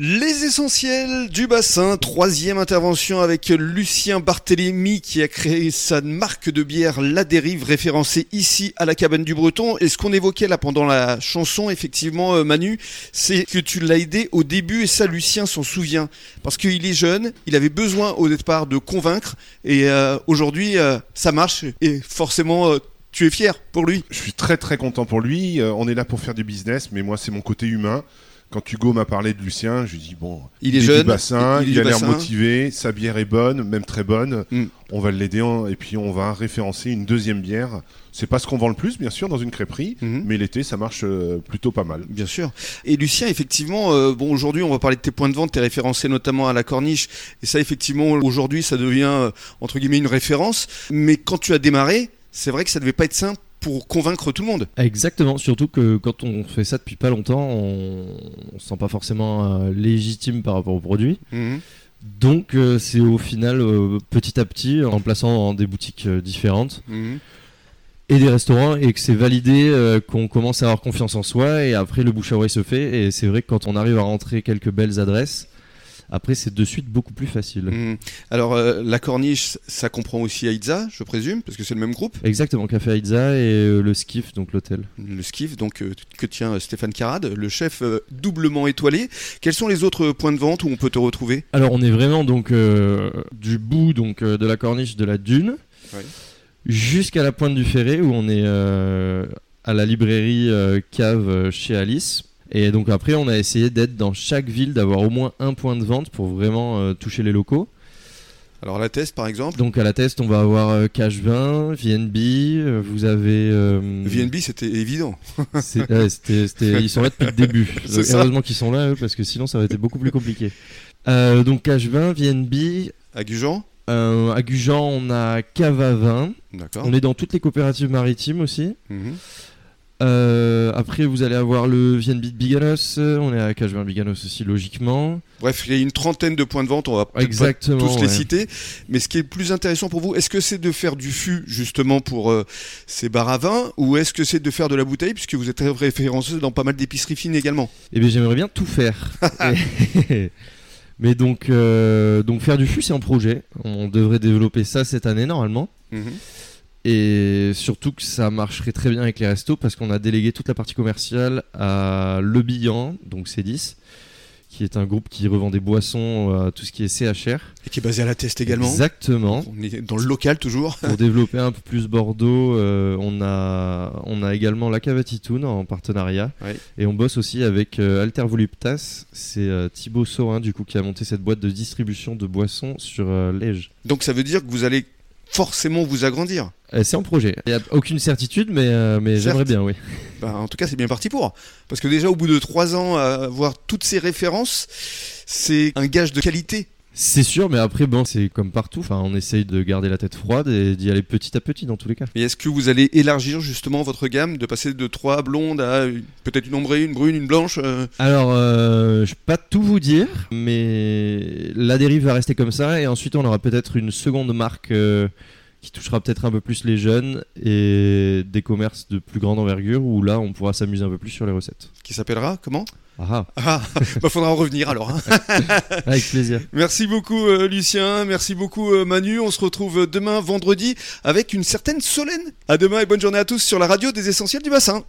Les essentiels du bassin, troisième intervention avec Lucien Barthélémy qui a créé sa marque de bière La Dérive référencée ici à la cabane du Breton. Et ce qu'on évoquait là pendant la chanson, effectivement euh, Manu, c'est que tu l'as aidé au début et ça Lucien s'en souvient. Parce qu'il est jeune, il avait besoin au départ de convaincre et euh, aujourd'hui euh, ça marche et forcément... tu es fier pour lui Je suis très très content pour lui. on est là pour faire du business, mais moi c'est mon côté humain. Quand Hugo m'a parlé de Lucien, je lui ai dit bon, il est, jeune, du bassin, il, a l'air motivé, sa bière est bonne, même très bonne. Mm. On va l'aider et puis on va référencer une deuxième bière. C'est pas ce qu'on vend le plus, bien sûr, dans une crêperie, mm-hmm. mais l'été ça marche euh, plutôt pas mal. Bien sûr. Et Lucien, effectivement, euh, bon aujourd'hui on va parler de tes points de vente, t'es référencé notamment à la Corniche, et ça effectivement aujourd'hui ça devient euh, entre guillemets une référence. Mais quand tu as démarré, c'est vrai que ça devait pas être simple pour convaincre tout le monde. Exactement, surtout que quand on fait ça depuis pas longtemps, on, ne se sent pas forcément euh, légitime par rapport au produit. Mhm. Donc euh, c'est au final euh, petit à petit en plaçant dans des boutiques différentes mhm. et des restaurants et que c'est validé qu'on commence à avoir confiance en soi et après le bouche à oreille se fait et c'est vrai que quand on arrive à rentrer quelques belles adresses après, c'est de suite beaucoup plus facile. Mmh. Alors, euh, la corniche, ça comprend aussi Aïdza, je présume, parce que c'est le même groupe Exactement, Café Aïdza et euh, le Skiff, donc l'hôtel. Le Skiff, donc, euh, que tient Stéphane Carade, le chef doublement étoilé. Quels sont les autres points de vente où on peut te retrouver? Alors, on est vraiment donc du bout donc, de la corniche de la dune jusqu'à la pointe du Ferré, où on est à la librairie Cave chez Alice et donc après, on a essayé d'être dans chaque ville, d'avoir au moins un point de vente pour vraiment euh, toucher les locaux. Alors la Teste par exemple Donc à la Teste on va avoir euh, Cash 20, VNB, euh, vous avez... VNB c'était évident. ils sont là depuis le début. Heureusement qu'ils sont là eux parce que sinon ça aurait été beaucoup plus compliqué. donc Cash 20, VNB... À Gujan À Gujan on a Cava 20. D'accord. On est dans toutes les coopératives maritimes aussi. Mhm. Euh, après, vous allez avoir le de Biganos. On est à Cajun Biganos aussi, logiquement. Bref, il y a une trentaine de points de vente. On va pas tous les citer. Mais ce qui est le plus intéressant pour vous, est-ce que c'est de faire du fût justement pour euh, ces bars à vin, ou est-ce que c'est de faire de la bouteille, puisque vous êtes référencé dans pas mal d'épiceries fines également? Eh bien, j'aimerais bien tout faire. Mais donc, euh, donc faire du fût, c'est en projet. On devrait développer ça cette année normalement. Mhm. Et surtout que ça marcherait très bien avec les restos parce qu'on a délégué toute la partie commerciale à Le Billan, donc C10, qui est un groupe qui revend des boissons, euh, tout ce qui est CHR. Et qui est basé à la Teste également. Exactement. On est dans le local toujours. Pour développer un peu plus Bordeaux, euh, on, a, on a également la Cavatitoun en partenariat. Et on bosse aussi avec euh, Alter Voluptas. C'est Thibaut Saurin du coup qui a monté cette boîte de distribution de boissons sur Lège. Donc ça veut dire que vous allez forcément vous agrandir. Euh, c'est en projet. Il n'y a aucune certitude, mais, euh, mais j'aimerais bien, oui. Bah, en tout cas, c'est bien parti pour. Parce que déjà, au bout de trois ans, avoir toutes ces références, c'est un gage de qualité. C'est sûr, mais après, bon, c'est comme partout. Enfin, on essaye de garder la tête froide et d'y aller petit à petit dans tous les cas. Et est-ce que vous allez élargir justement votre gamme, de passer de trois blondes à peut-être une ombrée, une brune, une blanche euh Alors, je ne vais pas tout vous dire, mais la dérive va rester comme ça et ensuite on aura peut-être une seconde marque qui touchera peut-être un peu plus les jeunes et des commerces de plus grande envergure où là on pourra s'amuser un peu plus sur les recettes. Qui s'appellera comment ah, ah. bah faudra en revenir alors. Hein. Avec plaisir. Merci beaucoup euh, Lucien, merci beaucoup euh, Manu. On se retrouve demain vendredi avec une certaine Solène. À demain et bonne journée à tous sur la radio des essentiels du bassin.